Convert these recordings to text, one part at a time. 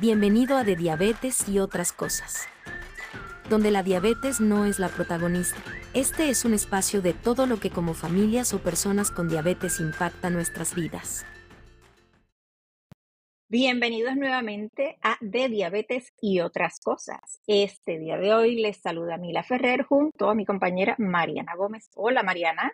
Bienvenido a De Diabetes y otras cosas. Donde la diabetes no es la protagonista. Este es un espacio de todo lo que como familias o personas con diabetes impacta nuestras vidas. Bienvenidos nuevamente a De Diabetes y otras cosas. Este día de hoy les saluda Mila Ferrer junto a mi compañera Mariana Gómez. Hola Mariana.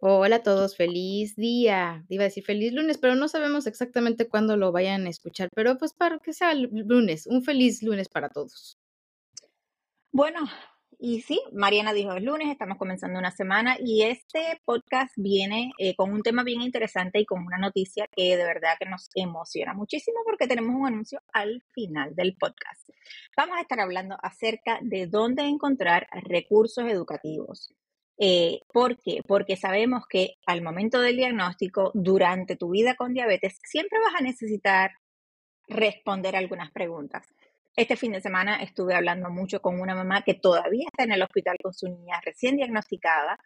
Hola a todos, feliz día. Iba a decir feliz lunes, pero no sabemos exactamente cuándo lo vayan a escuchar, pero pues para que sea lunes, un feliz lunes para todos. Bueno, y sí, Mariana dijo es lunes, estamos comenzando una semana y este podcast viene eh, con un tema bien interesante y con una noticia que de verdad que nos emociona muchísimo porque tenemos un anuncio al final del podcast. Vamos a estar hablando acerca de dónde encontrar recursos educativos eh, ¿Por qué? Porque sabemos que al momento del diagnóstico, durante tu vida con diabetes, siempre vas a necesitar responder algunas preguntas. Este fin de semana estuve hablando mucho con una mamá que todavía está en el hospital con su niña recién diagnosticada.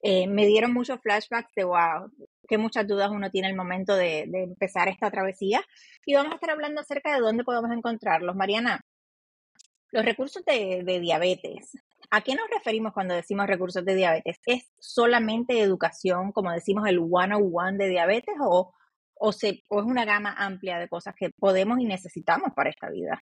Eh, me dieron muchos flashbacks de, wow, que muchas dudas uno tiene al momento de, empezar esta travesía. Y vamos a estar hablando acerca de dónde podemos encontrarlos. Mariana, los recursos de, de diabetes ¿A qué nos referimos cuando decimos recursos de diabetes? ¿Es solamente educación, como decimos, el one-on-one de diabetes o, o, es una gama amplia de cosas que podemos y necesitamos para esta vida?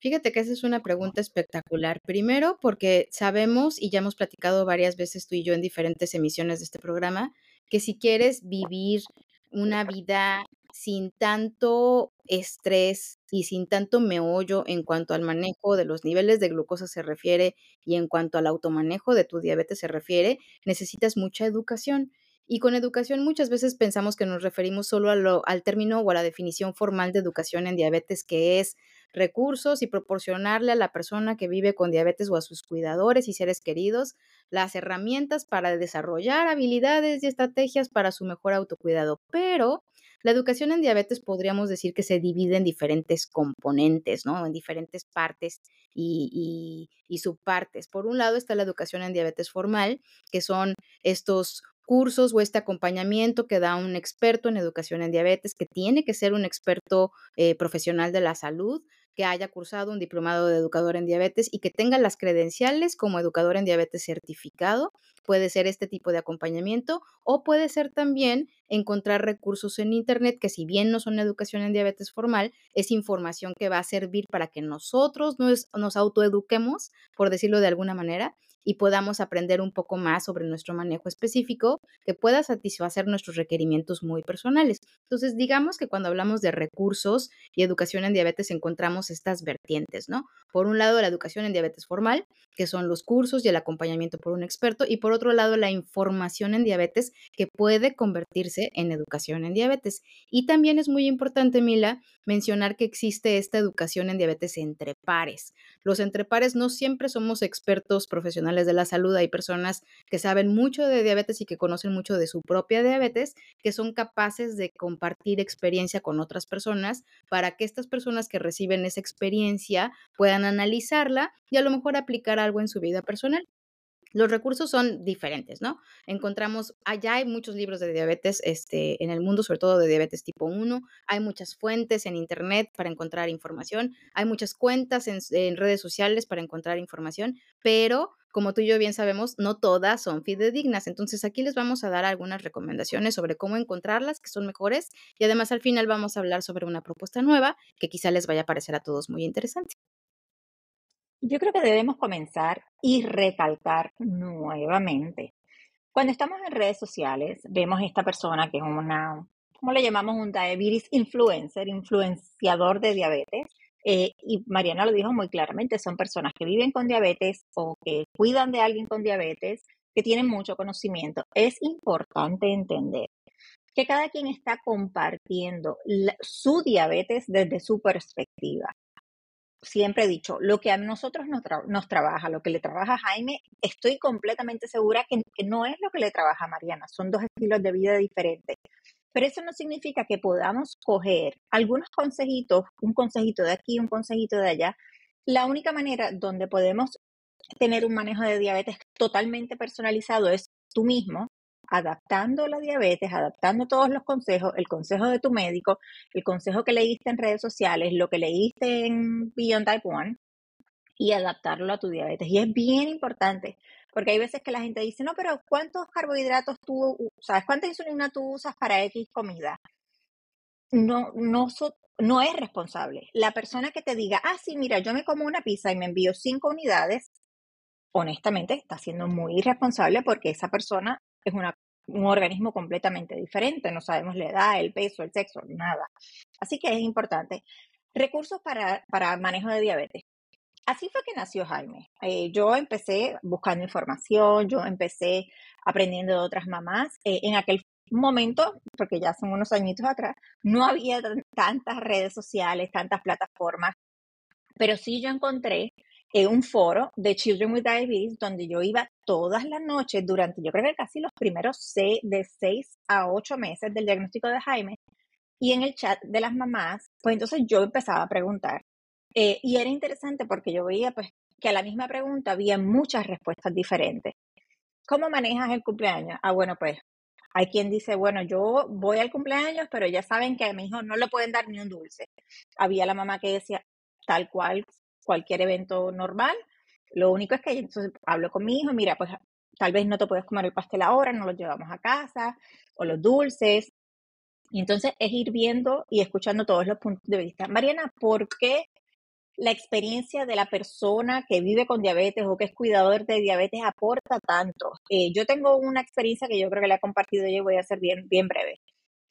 Fíjate que esa es una pregunta espectacular. Primero, porque sabemos, y ya hemos platicado varias veces tú y yo en diferentes emisiones de este programa, que si quieres vivir una vida sin tanto estrés y sin tanto meollo en cuanto al manejo de los niveles de glucosa se refiere y en cuanto al automanejo de tu diabetes se refiere, necesitas mucha educación. Y con educación muchas veces pensamos que nos referimos solo al término o a la definición formal de educación en diabetes, que es recursos y proporcionarle a la persona que vive con diabetes o a sus cuidadores y seres queridos las herramientas para desarrollar habilidades y estrategias para su mejor autocuidado. Pero la educación en diabetes podríamos decir que se divide en diferentes componentes, ¿no? En diferentes partes y, y subpartes. Por un lado está la educación en diabetes formal, que son estos cursos o este acompañamiento que da un experto en educación en diabetes, que tiene que ser un experto eh, profesional de la salud, que haya cursado un diplomado de educador en diabetes y que tenga las credenciales como educador en diabetes certificado. Puede ser este tipo de acompañamiento o puede ser también encontrar recursos en Internet que si bien no son educación en diabetes formal, es información que va a servir para que nosotros nos, nos autoeduquemos, por decirlo de alguna manera, y podamos aprender un poco más sobre nuestro manejo específico que pueda satisfacer nuestros requerimientos muy personales. Entonces, digamos que cuando hablamos de recursos y educación en diabetes encontramos estas vertientes, ¿no? Por un lado, la educación en diabetes formal, que son los cursos y el acompañamiento por un experto, y por otro lado, la información en diabetes, que puede convertirse en educación en diabetes. Y también es muy importante, Mila, mencionar que existe esta educación en diabetes entre pares. Los entre pares no siempre somos expertos profesionales de la salud, hay personas que saben mucho de diabetes y que conocen mucho de su propia diabetes, que son capaces de compartir experiencia con otras personas para que estas personas que reciben esa experiencia puedan analizarla y a lo mejor aplicar algo en su vida personal. Los recursos son diferentes, ¿no? Encontramos, allá hay muchos libros de diabetes este, en el mundo, sobre todo de diabetes tipo 1. Hay muchas fuentes en Internet para encontrar información. Hay muchas cuentas en, en redes sociales para encontrar información, pero como tú y yo bien sabemos, no todas son fidedignas. Entonces aquí les vamos a dar algunas recomendaciones sobre cómo encontrarlas que son mejores y además al final vamos a hablar sobre una propuesta nueva que quizá les vaya a parecer a todos muy interesante. Yo creo que debemos comenzar y recalcar nuevamente. Cuando estamos en redes sociales, vemos esta persona que es una, ¿cómo le llamamos? Un diabetes influencer, influenciador de diabetes. Eh, y Mariana lo dijo muy claramente, son personas que viven con diabetes o que cuidan de alguien con diabetes, que tienen mucho conocimiento. Es importante entender que cada quien está compartiendo su diabetes desde su perspectiva siempre he dicho, lo que a nosotros nos, trabaja, lo que le trabaja a Jaime, estoy completamente segura que, no es lo que le trabaja a Mariana, son dos estilos de vida diferentes. Pero eso no significa que podamos coger algunos consejitos, un consejito de aquí, un consejito de allá. La única manera donde podemos tener un manejo de diabetes totalmente personalizado es tú mismo, adaptando la diabetes, adaptando todos los consejos, el consejo de tu médico, el consejo que leíste en redes sociales, lo que leíste en Beyond Type 1 y adaptarlo a tu diabetes. Y es bien importante, porque hay veces que la gente dice, no, pero ¿cuántos carbohidratos tú sabes? ¿Cuánta insulina tú usas para X comida? No, no, no es responsable. La persona que te diga, ah, sí, mira, yo me como una pizza y me envío cinco unidades, honestamente está siendo muy irresponsable porque esa persona es una, un organismo completamente diferente. No sabemos la edad, el peso, el sexo, nada. Así que es importante. Recursos para, para manejo de diabetes. Así fue que nació Jaime. Eh, yo empecé buscando información, yo empecé aprendiendo de otras mamás. Eh, en aquel momento, porque ya son unos añitos atrás, no había tantas redes sociales, tantas plataformas, pero sí yo encontré en un foro de Children with Diabetes donde yo iba todas las noches durante, yo creo que casi los primeros seis, de seis a ocho meses del diagnóstico de Jaime. Y en el chat de las mamás, pues entonces yo empezaba a preguntar. Eh, y era interesante porque yo veía pues que a la misma pregunta había muchas respuestas diferentes. ¿Cómo manejas el cumpleaños? Ah, bueno, pues hay quien dice, bueno, yo voy al cumpleaños, pero ya saben que a mi hijo no le pueden dar ni un dulce. Había la mamá que decía, tal cual, cualquier evento normal. Lo único es que entonces hablo con mi hijo, mira, pues tal vez no te puedes comer el pastel ahora, no lo llevamos a casa, o los dulces. Entonces es ir viendo y escuchando todos los puntos de vista. Mariana, ¿por qué la experiencia de la persona que vive con diabetes o que es cuidador de diabetes aporta tanto. Eh, yo tengo una experiencia que yo creo que la he compartido y voy a ser bien, bien breve.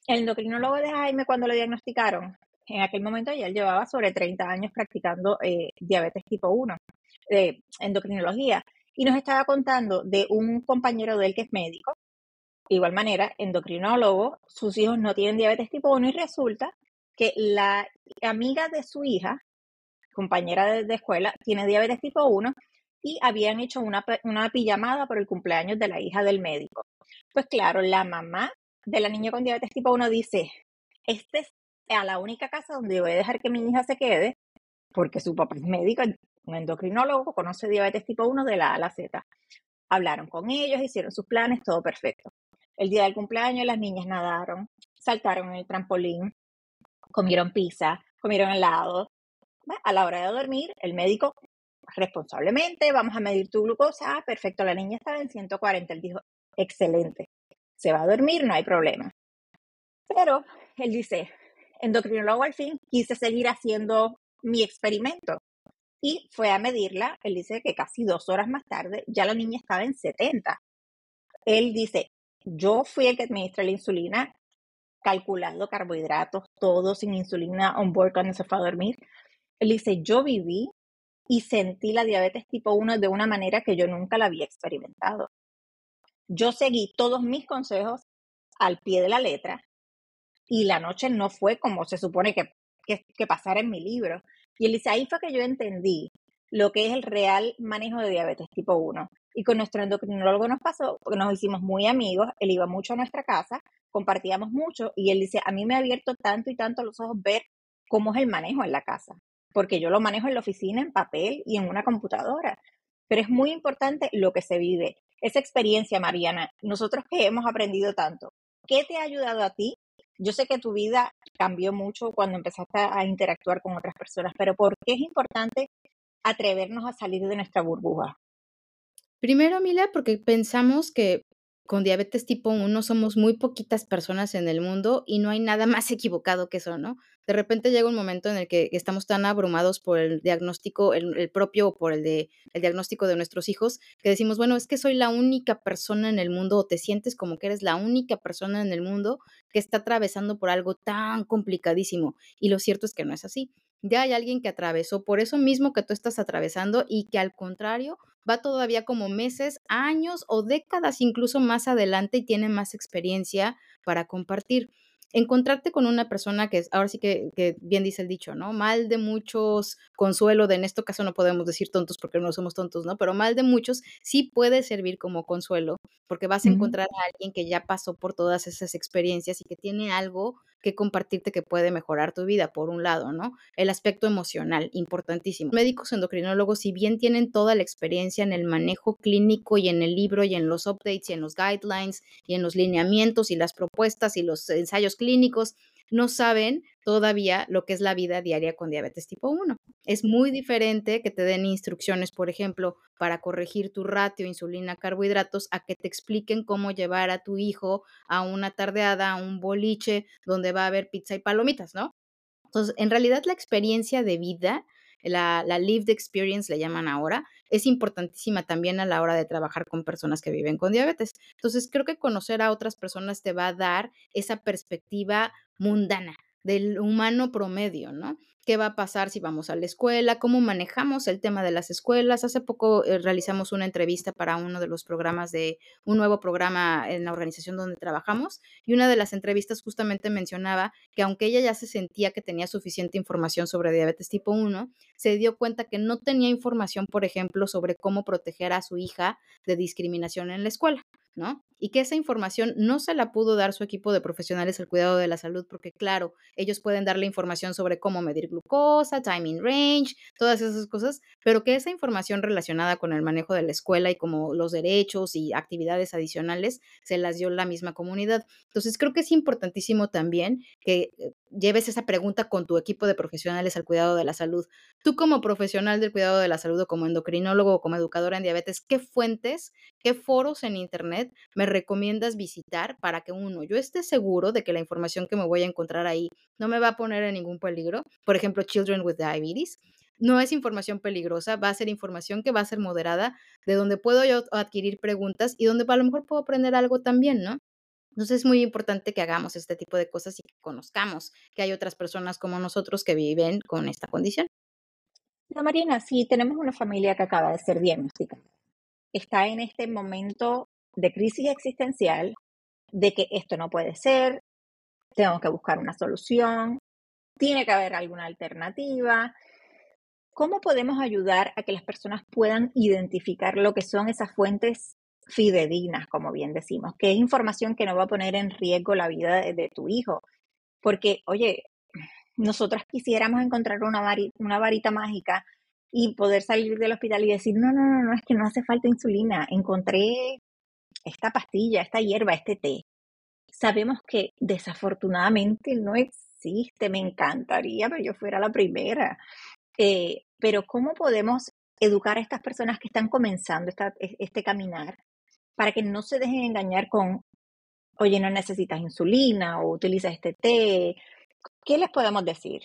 El endocrinólogo de Jaime, cuando lo diagnosticaron, en aquel momento ya él llevaba sobre 30 años practicando eh, diabetes tipo 1, de endocrinología, y nos estaba contando de un compañero de él que es médico, de igual manera, endocrinólogo, sus hijos no tienen diabetes tipo 1 y resulta que la amiga de su hija compañera de, escuela, tiene diabetes tipo 1 y habían hecho una, una pijamada por el cumpleaños de la hija del médico. Pues claro, la mamá de la niña con diabetes tipo 1 dice, este es a la única casa donde voy a dejar que mi hija se quede, porque su papá es médico, un endocrinólogo, conoce diabetes tipo 1 de la A a la Z. Hablaron con ellos, hicieron sus planes, todo perfecto. El día del cumpleaños las niñas nadaron, saltaron en el trampolín, comieron pizza, comieron helado, a la hora de dormir, el médico responsablemente, vamos a medir tu glucosa, ah, perfecto, la niña estaba en 140, él dijo, excelente, se va a dormir, no hay problema. Pero él dice, endocrinólogo al fin, quise seguir haciendo mi experimento y fue a medirla, él dice que casi dos horas más tarde ya la niña estaba en 70. Él dice, yo fui el que administra la insulina, calculando carbohidratos, todo sin insulina on board cuando se fue a dormir. Él dice, yo viví y sentí la diabetes tipo 1 de una manera que yo nunca la había experimentado. Yo seguí todos mis consejos al pie de la letra y la noche no fue como se supone que, que, pasara en mi libro. Y él dice, ahí fue que yo entendí lo que es el real manejo de diabetes tipo 1. Y con nuestro endocrinólogo nos pasó, porque nos hicimos muy amigos, él iba mucho a nuestra casa, compartíamos mucho y él dice, a mí me ha abierto tanto y tanto los ojos ver cómo es el manejo en la casa porque yo lo manejo en la oficina, en papel y en una computadora. Pero es muy importante lo que se vive. Esa experiencia, Mariana, nosotros que hemos aprendido tanto, ¿qué te ha ayudado a ti? Yo sé que tu vida cambió mucho cuando empezaste a interactuar con otras personas, pero ¿por qué es importante atrevernos a salir de nuestra burbuja? Primero, Mila, porque pensamos que con diabetes tipo 1 somos muy poquitas personas en el mundo y no hay nada más equivocado que eso, ¿no? De repente llega un momento en el que estamos tan abrumados por el diagnóstico, el, propio o por el, de, el diagnóstico de nuestros hijos, que decimos, bueno, es que soy la única persona en el mundo o te sientes como que eres la única persona en el mundo que está atravesando por algo tan complicadísimo. Y lo cierto es que no es así ya hay alguien que atravesó por eso mismo que tú estás atravesando y que al contrario va todavía como meses, años o décadas incluso más adelante y tiene más experiencia para compartir. Encontrarte con una persona que es, ahora sí que, que, bien dice el dicho, ¿no? Mal de muchos, consuelo de, en este caso no podemos decir tontos porque no somos tontos, ¿no? Pero mal de muchos sí puede servir como consuelo porque vas a encontrar a alguien que ya pasó por todas esas experiencias y que tiene algo que compartirte que puede mejorar tu vida, por un lado, ¿no? El aspecto emocional, importantísimo. Médicos endocrinólogos, si bien tienen toda la experiencia en el manejo clínico y en el libro y en los updates y en los guidelines y en los lineamientos y las propuestas y los ensayos clínicos, no saben todavía lo que es la vida diaria con diabetes tipo 1. Es muy diferente que te den instrucciones, por ejemplo, para corregir tu ratio insulina-carbohidratos, a que te expliquen cómo llevar a tu hijo a una tardeada, a un boliche donde va a haber pizza y palomitas, ¿no? Entonces, en realidad la experiencia de vida, la, la lived experience le llaman ahora, es importantísima también a la hora de trabajar con personas que viven con diabetes. Entonces, creo que conocer a otras personas te va a dar esa perspectiva mundana del humano promedio, ¿no? qué va a pasar si vamos a la escuela, cómo manejamos el tema de las escuelas. Hace poco eh, realizamos una entrevista para uno de los programas de un nuevo programa en la organización donde trabajamos y una de las entrevistas justamente mencionaba que aunque ella ya se sentía que tenía suficiente información sobre diabetes tipo 1, se dio cuenta que no tenía información, por ejemplo, sobre cómo proteger a su hija de discriminación en la escuela. ¿no? Y que esa información no se la pudo dar su equipo de profesionales del cuidado de la salud, porque claro, ellos pueden darle información sobre cómo medir glucosa, timing range, todas esas cosas, pero que esa información relacionada con el manejo de la escuela y como los derechos y actividades adicionales se las dio la misma comunidad. Entonces, creo que es importantísimo también que eh, lleves esa pregunta con tu equipo de profesionales al cuidado de la salud. Tú como profesional del cuidado de la salud o como endocrinólogo o como educadora en diabetes, ¿qué fuentes, qué foros en Internet me recomiendas visitar para que uno, yo esté seguro de que la información que me voy a encontrar ahí no me va a poner en ningún peligro? Por ejemplo, Children with Diabetes. No es información peligrosa, va a ser información que va a ser moderada, de donde puedo yo adquirir preguntas y donde a lo mejor puedo aprender algo también, ¿no? Entonces es muy importante que hagamos este tipo de cosas y que conozcamos que hay otras personas como nosotros que viven con esta condición. No, Marina, si tenemos una familia que acaba de ser diagnosticada, está en este momento de crisis existencial, de que esto no puede ser, tengo que buscar una solución, tiene que haber alguna alternativa. ¿Cómo podemos ayudar a que las personas puedan identificar lo que son esas fuentes fidedignas, como bien decimos, que es información que no va a poner en riesgo la vida de, tu hijo. Porque, oye, nosotras quisiéramos encontrar una, una varita mágica y poder salir del hospital y decir, no, no, no, no, es que no hace falta insulina, encontré esta pastilla, esta hierba, este té. Sabemos que desafortunadamente no existe, me encantaría que yo fuera la primera. Eh, pero ¿cómo podemos educar a estas personas que están comenzando e, este caminar para que no se dejen engañar con, oye, no necesitas insulina o utiliza este té. ¿Qué les podemos decir?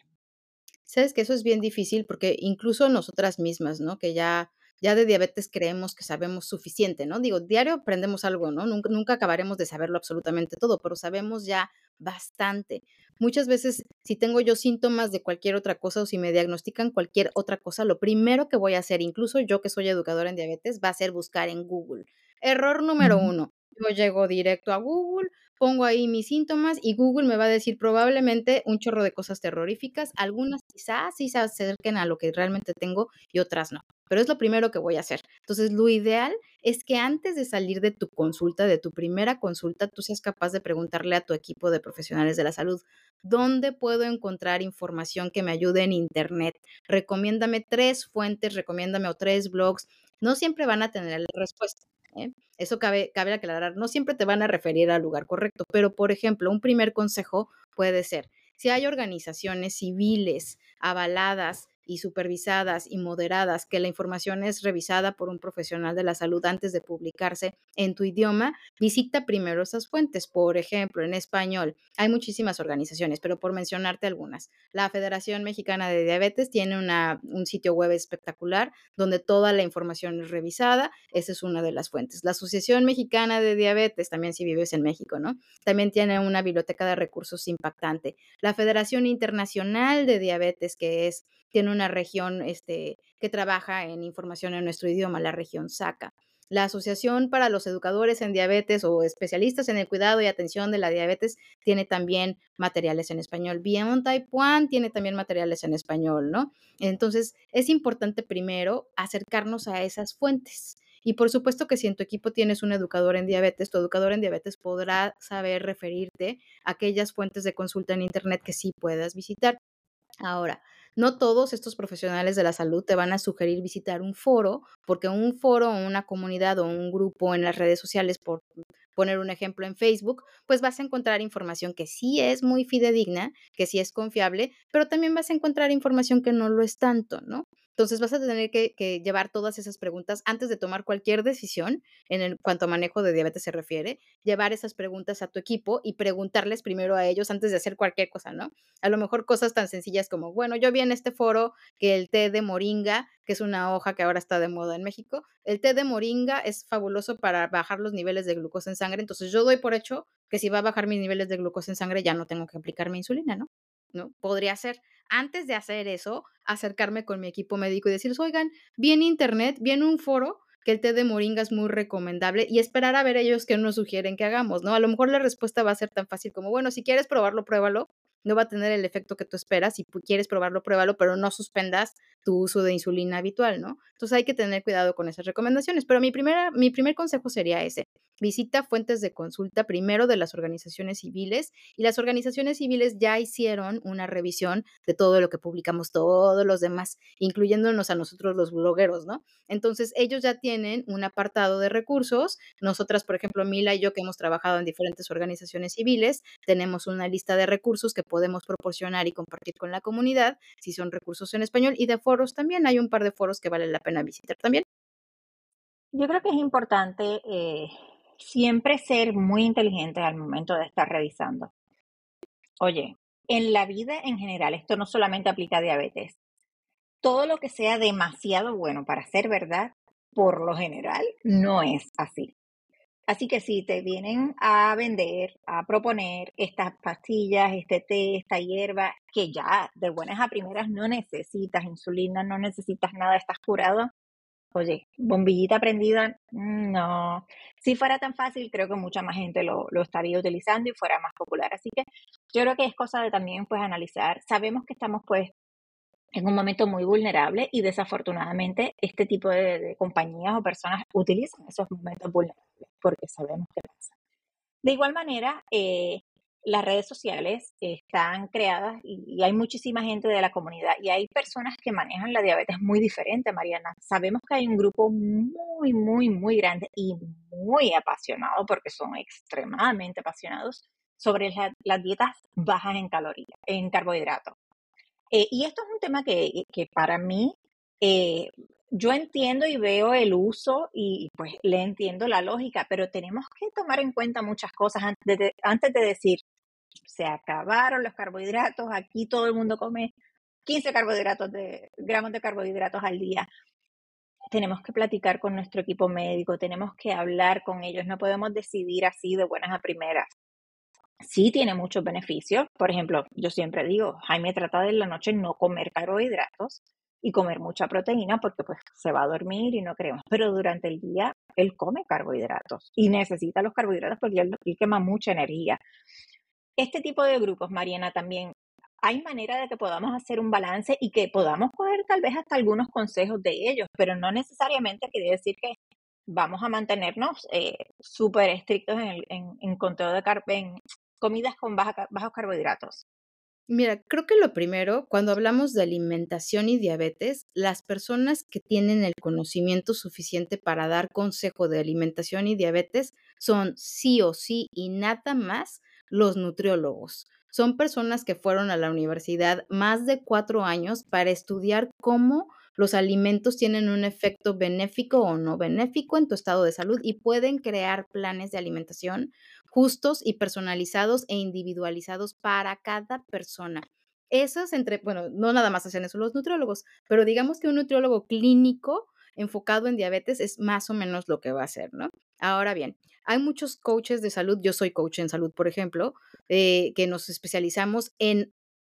Sabes que eso es bien difícil porque incluso nosotras mismas, ¿no? Que ya, ya de diabetes creemos que sabemos suficiente, ¿no? Digo, diario aprendemos algo, ¿no? Nunca, nunca acabaremos de saberlo absolutamente todo, pero sabemos ya bastante. Muchas veces, si tengo yo síntomas de cualquier otra cosa o si me diagnostican cualquier otra cosa, lo primero que voy a hacer, incluso yo que soy educadora en diabetes, va a ser buscar en Google. Error número uno. Yo llego directo a Google, pongo ahí mis síntomas y Google me va a decir probablemente un chorro de cosas terroríficas. Algunas quizás sí se acerquen a lo que realmente tengo y otras no. Pero es lo primero que voy a hacer. Entonces, lo ideal es que antes de salir de tu consulta, de tu primera consulta, tú seas capaz de preguntarle a tu equipo de profesionales de la salud, ¿dónde puedo encontrar información que me ayude en Internet? Recomiéndame tres fuentes, recomiéndame o tres blogs. No siempre van a tener la respuesta ¿eh? Eso cabe, cabe aclarar, no siempre te van a referir al lugar correcto, pero por ejemplo, un primer consejo puede ser, si hay organizaciones civiles avaladas y supervisadas y moderadas, que la información es revisada por un profesional de la salud antes de publicarse en tu idioma, visita primero esas fuentes. Por ejemplo, en español hay muchísimas organizaciones, pero por mencionarte algunas, la Federación Mexicana de Diabetes tiene una, un sitio web espectacular donde toda la información es revisada. Esa es una de las fuentes. La Asociación Mexicana de Diabetes, también si vives en México, ¿no? También tiene una biblioteca de recursos impactante. La Federación Internacional de Diabetes, que es tiene una región este, que trabaja en información en nuestro idioma, la región SACA. La Asociación para los Educadores en Diabetes o especialistas en el cuidado y atención de la diabetes tiene también materiales en español. Beyond 1 tiene también materiales en español, ¿no? Entonces, es importante primero acercarnos a esas fuentes Y por supuesto que si en tu equipo tienes un educador en diabetes, tu educador en diabetes podrá saber referirte a aquellas fuentes de consulta en Internet que sí puedas visitar. Ahora, no todos estos profesionales de la salud te van a sugerir visitar un foro, porque un foro o una comunidad o un grupo en las redes sociales, por poner un ejemplo en Facebook, pues vas a encontrar información que sí es muy fidedigna, que sí es confiable, pero también vas a encontrar información que no lo es tanto, ¿no? Entonces vas a tener que, llevar todas esas preguntas antes de tomar cualquier decisión en cuanto a manejo de diabetes se refiere, llevar esas preguntas a tu equipo y preguntarles primero a ellos antes de hacer cualquier cosa, ¿no? A lo mejor cosas tan sencillas como, bueno, yo vi en este foro que el té de moringa, que es una hoja que ahora está de moda en México, el té de moringa es fabuloso para bajar los niveles de glucosa en sangre, entonces yo doy por hecho que si va a bajar mis niveles de glucosa en sangre ya no tengo que aplicar mi insulina, ¿no? ¿no? Podría ser, antes de hacer eso, acercarme con mi equipo médico y decirles, oigan, vi en internet, vi en un foro que el té de moringa es muy recomendable y esperar a ver ellos qué nos sugieren que hagamos, ¿no? A lo mejor la respuesta va a ser tan fácil como, bueno, si quieres probarlo, pruébalo, no va a tener el efecto que tú esperas. Si quieres probarlo, pruébalo, pero no suspendas tu uso de insulina habitual, ¿no? Entonces hay que tener cuidado con esas recomendaciones. Pero mi, primera, mi primer consejo sería ese. Visita fuentes de consulta primero de las organizaciones civiles y las organizaciones civiles ya hicieron una revisión de todo lo que publicamos todos los demás, incluyéndonos a nosotros los blogueros, ¿no? Entonces ellos ya tienen un apartado de recursos. Nosotras, por ejemplo, Mila y yo que hemos trabajado en diferentes organizaciones civiles, tenemos una lista de recursos que podemos proporcionar y compartir con la comunidad, si son recursos en español, y de foros también. Hay un par de foros que vale la pena visitar también. Yo creo que es importante eh, siempre ser muy inteligente al momento de estar revisando. Oye, en la vida en general, esto no solamente aplica a diabetes. Todo lo que sea demasiado bueno para ser verdad, por lo general, no es así. Así que si te vienen a vender, a proponer estas pastillas, este té, esta hierba, que ya de buenas a primeras no necesitas insulina, no necesitas nada, estás curado, oye, bombillita prendida, no. Si fuera tan fácil, creo que mucha más gente lo, lo, estaría utilizando y fuera más popular. Así que yo creo que es cosa de también pues analizar. Sabemos que estamos pues en un momento muy vulnerable y desafortunadamente este tipo de, compañías o personas utilizan esos momentos vulnerables porque sabemos que pasa. De igual manera, eh, las redes sociales están creadas y, hay muchísima gente de la comunidad y hay personas que manejan la diabetes muy diferente, Mariana. Sabemos que hay un grupo muy, muy, muy grande y muy apasionado porque son extremadamente apasionados sobre las dietas bajas en calorías, en carbohidratos. Eh, y esto es un tema que, para mí, eh, yo entiendo y veo el uso y pues le entiendo la lógica, pero tenemos que tomar en cuenta muchas cosas antes de decir, se acabaron los carbohidratos, aquí todo el mundo come 15 carbohidratos de, gramos de carbohidratos al día. Tenemos que platicar con nuestro equipo médico, tenemos que hablar con ellos, no podemos decidir así de buenas a primeras sí tiene muchos beneficios. Por ejemplo, yo siempre digo, Jaime trata de la noche no comer carbohidratos y comer mucha proteína porque pues se va a dormir y no queremos. Pero durante el día él come carbohidratos y necesita los carbohidratos porque él, quema mucha energía. Este tipo de grupos, Mariana, también hay manera de que podamos hacer un balance y que podamos coger tal vez hasta algunos consejos de ellos, pero no necesariamente quiere decir que vamos a mantenernos eh, súper estrictos en, el, en, conteo de carbohidratos comidas con bajos carbohidratos? Mira, creo que lo primero, cuando hablamos de alimentación y diabetes, las personas que tienen el conocimiento suficiente para dar consejo de alimentación y diabetes son sí o sí y nada más los nutriólogos. Son personas que fueron a la universidad más de cuatro años para estudiar cómo los alimentos tienen un efecto benéfico o no benéfico en tu estado de salud y pueden crear planes de alimentación justos y personalizados e individualizados para cada persona. Esas entre, bueno, no nada más hacen eso los nutriólogos, pero digamos que un nutriólogo clínico enfocado en diabetes es más o menos lo que va a hacer, ¿no? Ahora bien, hay muchos coaches de salud, yo soy coach en salud, por ejemplo, eh, que nos especializamos en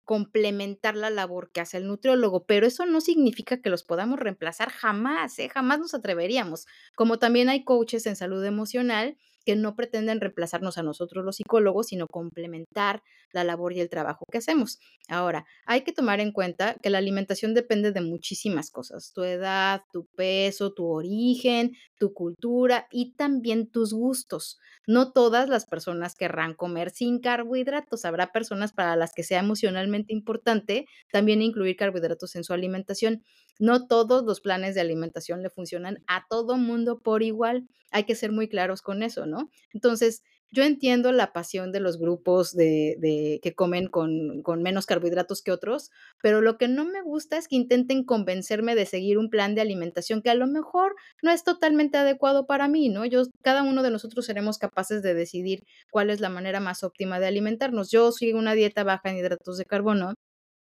complementar la labor que hace el nutriólogo, pero eso no significa que los podamos reemplazar jamás, ¿eh? jamás nos atreveríamos. Como también hay coaches en salud emocional que no pretenden reemplazarnos a nosotros los psicólogos, sino complementar la labor y el trabajo que hacemos. Ahora, hay que tomar en cuenta que la alimentación depende de muchísimas cosas, tu edad, tu peso, tu origen, tu cultura y también tus gustos. No todas las personas querrán comer sin carbohidratos. Habrá personas para las que sea emocionalmente importante también incluir carbohidratos en su alimentación. No todos los planes de alimentación le funcionan a todo mundo por igual. Hay que ser muy claros con eso, ¿no? Entonces, yo entiendo la pasión de los grupos de, que comen con, con, menos carbohidratos que otros, pero lo que no me gusta es que intenten convencerme de seguir un plan de alimentación que a lo mejor no es totalmente adecuado para mí, ¿no? Yo, cada uno de nosotros seremos capaces de decidir cuál es la manera más óptima de alimentarnos. Yo sigo una dieta baja en hidratos de carbono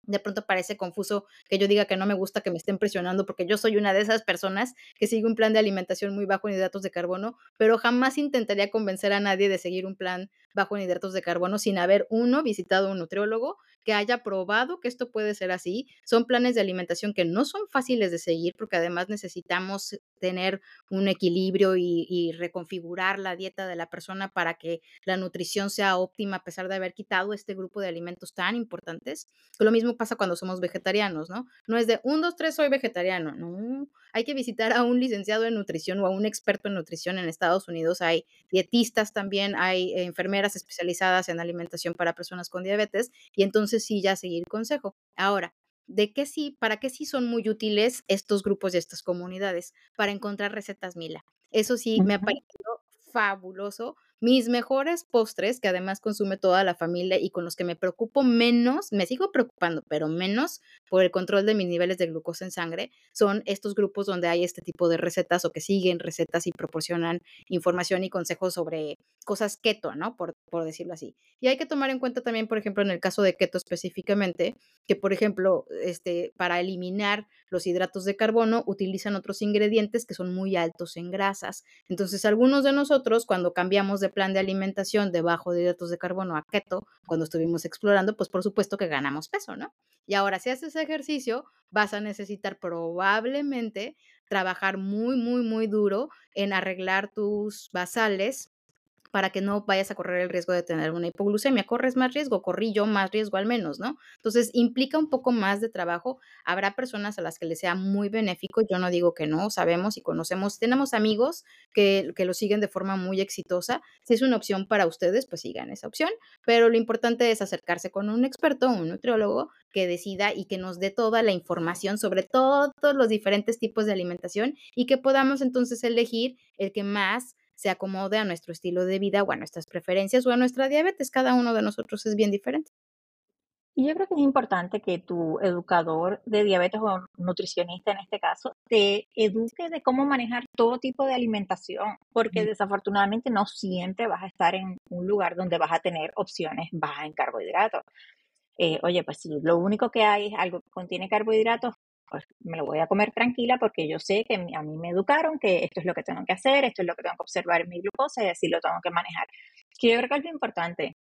de pronto parece confuso que yo diga que no me gusta que me estén presionando porque yo soy una de esas personas que sigue un plan de alimentación muy bajo en hidratos de carbono, pero jamás intentaría convencer a nadie de seguir un plan bajo en hidratos de carbono sin haber uno visitado un nutriólogo que haya probado que esto puede ser así. Son planes de alimentación que no son fáciles de seguir porque además necesitamos tener un equilibrio y, y reconfigurar la dieta de la persona para que la nutrición sea óptima a pesar de haber quitado este grupo de alimentos tan importantes. Lo mismo pasa cuando somos vegetarianos, ¿no? No es de un, dos, tres, soy vegetariano, no. Hay que visitar a un licenciado en nutrición o a un experto en nutrición en Estados Unidos. Hay dietistas también, hay enfermeras especializadas en alimentación para personas con diabetes y entonces sí ya seguir consejo. Ahora, ¿de qué sí, para qué sí son muy útiles estos grupos y estas comunidades? Para encontrar recetas Mila. Eso sí, me ha parecido fabuloso mis mejores postres, que además consume toda la familia y con los que me preocupo menos, me sigo preocupando, pero menos por el control de mis niveles de glucosa en sangre, son estos grupos donde hay este tipo de recetas o que siguen recetas y proporcionan información y consejos sobre cosas keto, ¿no? Por, por decirlo así. Y hay que tomar en cuenta también, por ejemplo, en el caso de keto específicamente, que por ejemplo, este, para eliminar los hidratos de carbono utilizan otros ingredientes que son muy altos en grasas. Entonces, algunos de nosotros, cuando cambiamos de plan de alimentación de bajo hidratos de carbono a keto, cuando estuvimos explorando, pues por supuesto que ganamos peso, ¿no? Y ahora, si haces ejercicio, vas a necesitar probablemente trabajar muy, muy, muy duro en arreglar tus basales para que no vayas a correr el riesgo de tener una hipoglucemia. Corres más riesgo, corrí yo más riesgo al menos, ¿no? Entonces, implica un poco más de trabajo. Habrá personas a las que les sea muy benéfico, yo no digo que no, sabemos y conocemos, tenemos amigos que, que lo siguen de forma muy exitosa. Si es una opción para ustedes, pues sigan esa opción, pero lo importante es acercarse con un experto, un nutriólogo, que decida y que nos dé toda la información sobre todos los diferentes tipos de alimentación y que podamos entonces elegir el que más se acomode a nuestro estilo de vida o a nuestras preferencias o a nuestra diabetes. Cada uno de nosotros es bien diferente. Y yo creo que es importante que tu educador de diabetes o nutricionista en este caso te eduque de cómo manejar todo tipo de alimentación, porque desafortunadamente no siempre vas a estar en un lugar donde vas a tener opciones bajas en carbohidratos. Eh, oye, pues si lo único que hay es algo que contiene carbohidratos, pues me lo voy a comer tranquila porque yo sé que a mí me educaron que esto es lo que tengo que hacer, esto es lo que tengo que observar en mi glucosa y así lo tengo que manejar. Que yo creo que es lo importante.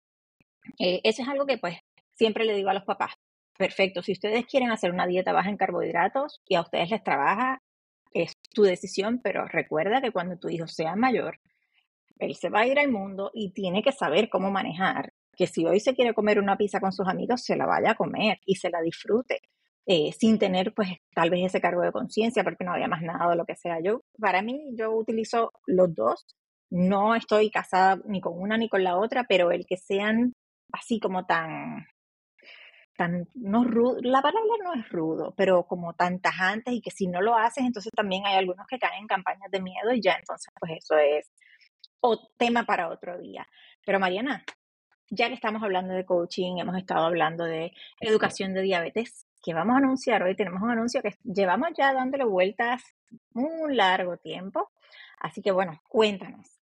Eh, eso es algo que pues siempre le digo a los papás. Perfecto, si ustedes quieren hacer una dieta baja en carbohidratos y a ustedes les trabaja, es tu decisión, pero recuerda que cuando tu hijo sea mayor, él se va a ir al mundo y tiene que saber cómo manejar. Que si hoy se quiere comer una pizza con sus amigos, se la vaya a comer y se la disfrute. Eh, sin tener pues tal vez ese cargo de conciencia porque no había más nada o lo que sea. Yo, para mí, yo utilizo los dos. No estoy casada ni con una ni con la otra, pero el que sean así como tan, tan, no rudo, la palabra no es rudo, pero como tan tajantes y que si no lo haces, entonces también hay algunos que caen en campañas de miedo y ya entonces pues eso es o tema para otro día. Pero Mariana, ya que estamos hablando de coaching, hemos estado hablando de educación de diabetes, que vamos a anunciar hoy. Tenemos un anuncio que llevamos ya dándole vueltas un largo tiempo. Así que bueno, cuéntanos.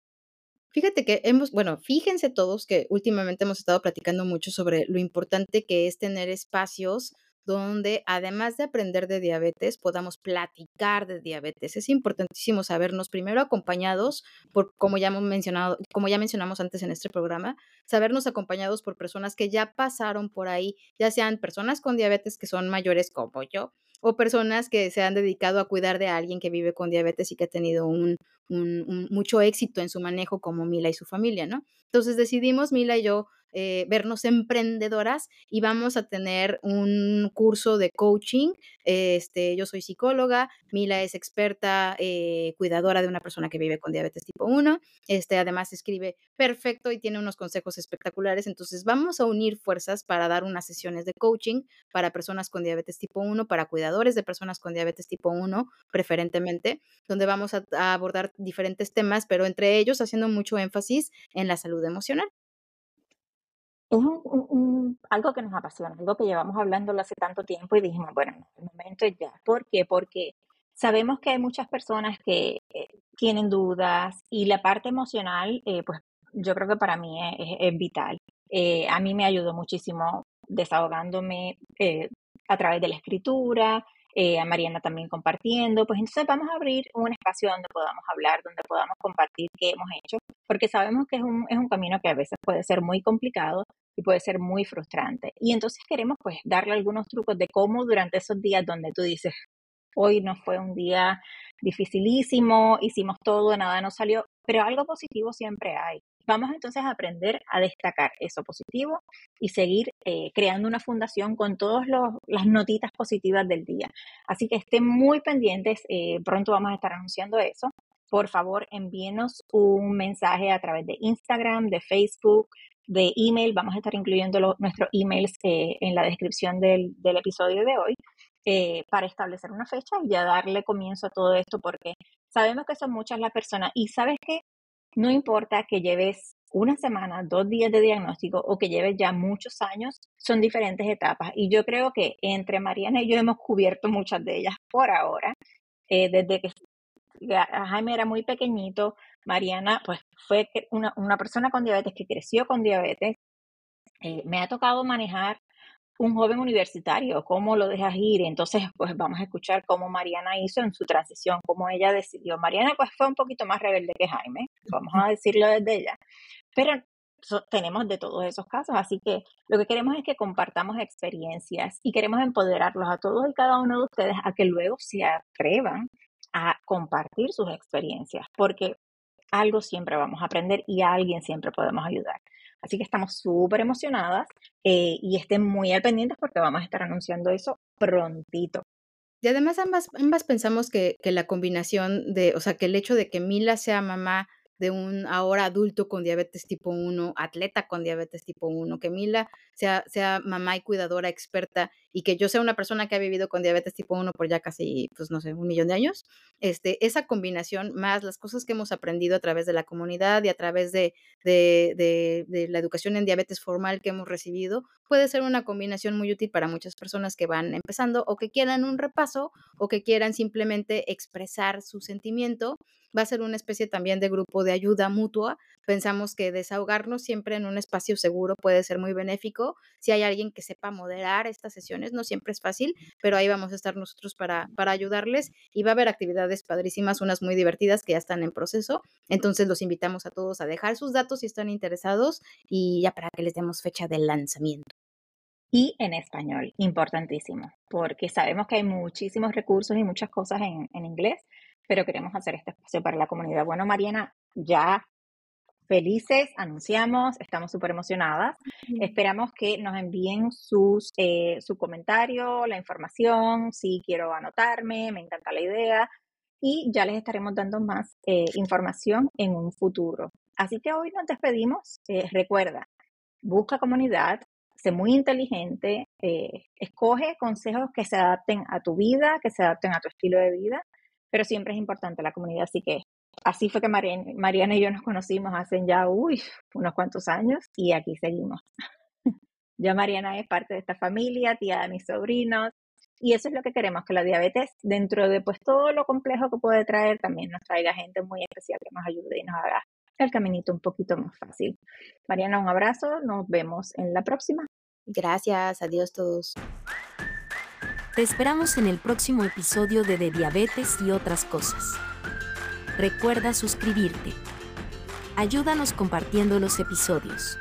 Fíjate que hemos, bueno, fíjense todos que últimamente hemos estado platicando mucho sobre lo importante que es tener espacios donde además de aprender de diabetes, podamos platicar de diabetes. Es importantísimo sabernos primero acompañados por, como ya hemos mencionado, como ya mencionamos antes en este programa, sabernos acompañados por personas que ya pasaron por ahí, ya sean personas con diabetes que son mayores como yo, o personas que se han dedicado a cuidar de alguien que vive con diabetes y que ha tenido un, mucho éxito en su manejo como Mila y su familia, ¿no? Entonces decidimos, Mila y yo, eh, vernos emprendedoras y vamos a tener un curso de coaching. Este, yo soy psicóloga, Mila es experta eh, cuidadora de una persona que vive con diabetes tipo 1. Este, además escribe perfecto y tiene unos consejos espectaculares. Entonces vamos a unir fuerzas para dar unas sesiones de coaching para personas con diabetes tipo 1, para cuidadores de personas con diabetes tipo 1 preferentemente, donde vamos a abordar diferentes temas, pero entre ellos haciendo mucho énfasis en la salud emocional es un, algo que nos apasiona, algo que llevamos hablándolo hace tanto tiempo y dijimos, bueno, el momento es ya. ¿Por qué? Porque sabemos que hay muchas personas que eh, tienen dudas y la parte emocional, eh, pues yo creo que para mí es, vital. Eh, a mí me ayudó muchísimo desahogándome a través de la escritura, a Mariana también compartiendo, pues entonces vamos a abrir un espacio donde podamos hablar, donde podamos compartir qué hemos hecho, porque sabemos que es un, es un camino que a veces puede ser muy complicado, y puede ser muy frustrante. Y entonces queremos pues darle algunos trucos de cómo durante esos días donde tú dices, hoy no fue un día dificilísimo, hicimos todo, nada nos salió, pero algo positivo siempre hay. Vamos entonces a aprender a destacar eso positivo y seguir eh, creando una fundación con todas las notitas positivas del día. Así que estén muy pendientes, eh, pronto vamos a estar anunciando eso. Por favor, envíenos un mensaje a través de Instagram, de Facebook, de email. Vamos a estar incluyendo nuestros emails eh, en la descripción del, episodio de hoy eh, para establecer una fecha y ya darle comienzo a todo esto porque sabemos que son muchas las personas y sabes que no importa que lleves una semana, dos días de diagnóstico o que lleves ya muchos años, son diferentes etapas. Y yo creo que entre Mariana y yo hemos cubierto muchas de ellas por ahora. Eh, desde que Jaime era muy pequeñito, Mariana, pues fue una, una persona con diabetes que creció con diabetes. Eh, me ha tocado manejar un joven universitario, cómo lo dejas ir. Entonces, pues vamos a escuchar cómo Mariana hizo en su transición, cómo ella decidió. Mariana, pues fue un poquito más rebelde que Jaime, vamos a decirlo desde ella. Pero tenemos de todos esos casos, así que lo que queremos es que compartamos experiencias y queremos empoderarlos a todos y cada uno de ustedes a que luego se atrevan a compartir sus experiencias, porque algo siempre vamos a aprender y a alguien siempre podemos ayudar. Así que estamos súper emocionadas eh, y estén muy al pendientes porque vamos a estar anunciando eso prontito. Y además ambas, ambas pensamos que, que la combinación de, o sea, que el hecho de que Mila sea mamá de un ahora adulto con diabetes tipo 1, atleta con diabetes tipo 1, que Mila sea, sea mamá y cuidadora experta y que yo sea una persona que ha vivido con diabetes tipo 1 por ya casi, pues no sé, un millón de años, este, esa combinación más las cosas que hemos aprendido a través de la comunidad y a través de, de, de, la educación en diabetes formal que hemos recibido, puede ser una combinación muy útil para muchas personas que van empezando o que quieran un repaso o que quieran simplemente expresar su sentimiento. Va a ser una especie también de grupo de ayuda mutua. Pensamos que desahogarnos siempre en un espacio seguro puede ser muy benéfico. Si hay alguien que sepa moderar estas sesiones, no siempre es fácil, pero ahí vamos a estar nosotros para, para ayudarles y va a haber actividades padrísimas, unas muy divertidas que ya están en proceso. Entonces los invitamos a todos a dejar sus datos si están interesados y ya para que les demos fecha de lanzamiento y en español, importantísimo, porque sabemos que hay muchísimos recursos y muchas cosas en, en, inglés, pero queremos hacer este espacio para la comunidad. Bueno, Mariana, ya felices, anunciamos, estamos súper emocionadas. Esperamos que nos envíen sus, eh, su comentario, la información, si quiero anotarme, me encanta la idea. Y ya les estaremos dando más eh, información en un futuro. Así que hoy nos despedimos. Eh, recuerda, busca comunidad, sé muy inteligente, escoge consejos que se adapten a tu vida, que se adapten a tu estilo de vida, pero siempre es importante la comunidad. Así que así fue que Mariana, y yo nos conocimos hace ya, uy, unos cuantos años y aquí seguimos. ya Mariana es parte de esta familia, tía de mis sobrinos, y eso es lo que queremos, que la diabetes, dentro de pues todo lo complejo que puede traer, también nos traiga gente muy especial que nos ayude y nos haga el caminito un poquito más fácil. Mariana, un abrazo, nos vemos en la próxima. Gracias, adiós todos. Te esperamos en el próximo episodio de De Diabetes y otras cosas. Recuerda suscribirte. Ayúdanos compartiendo los episodios.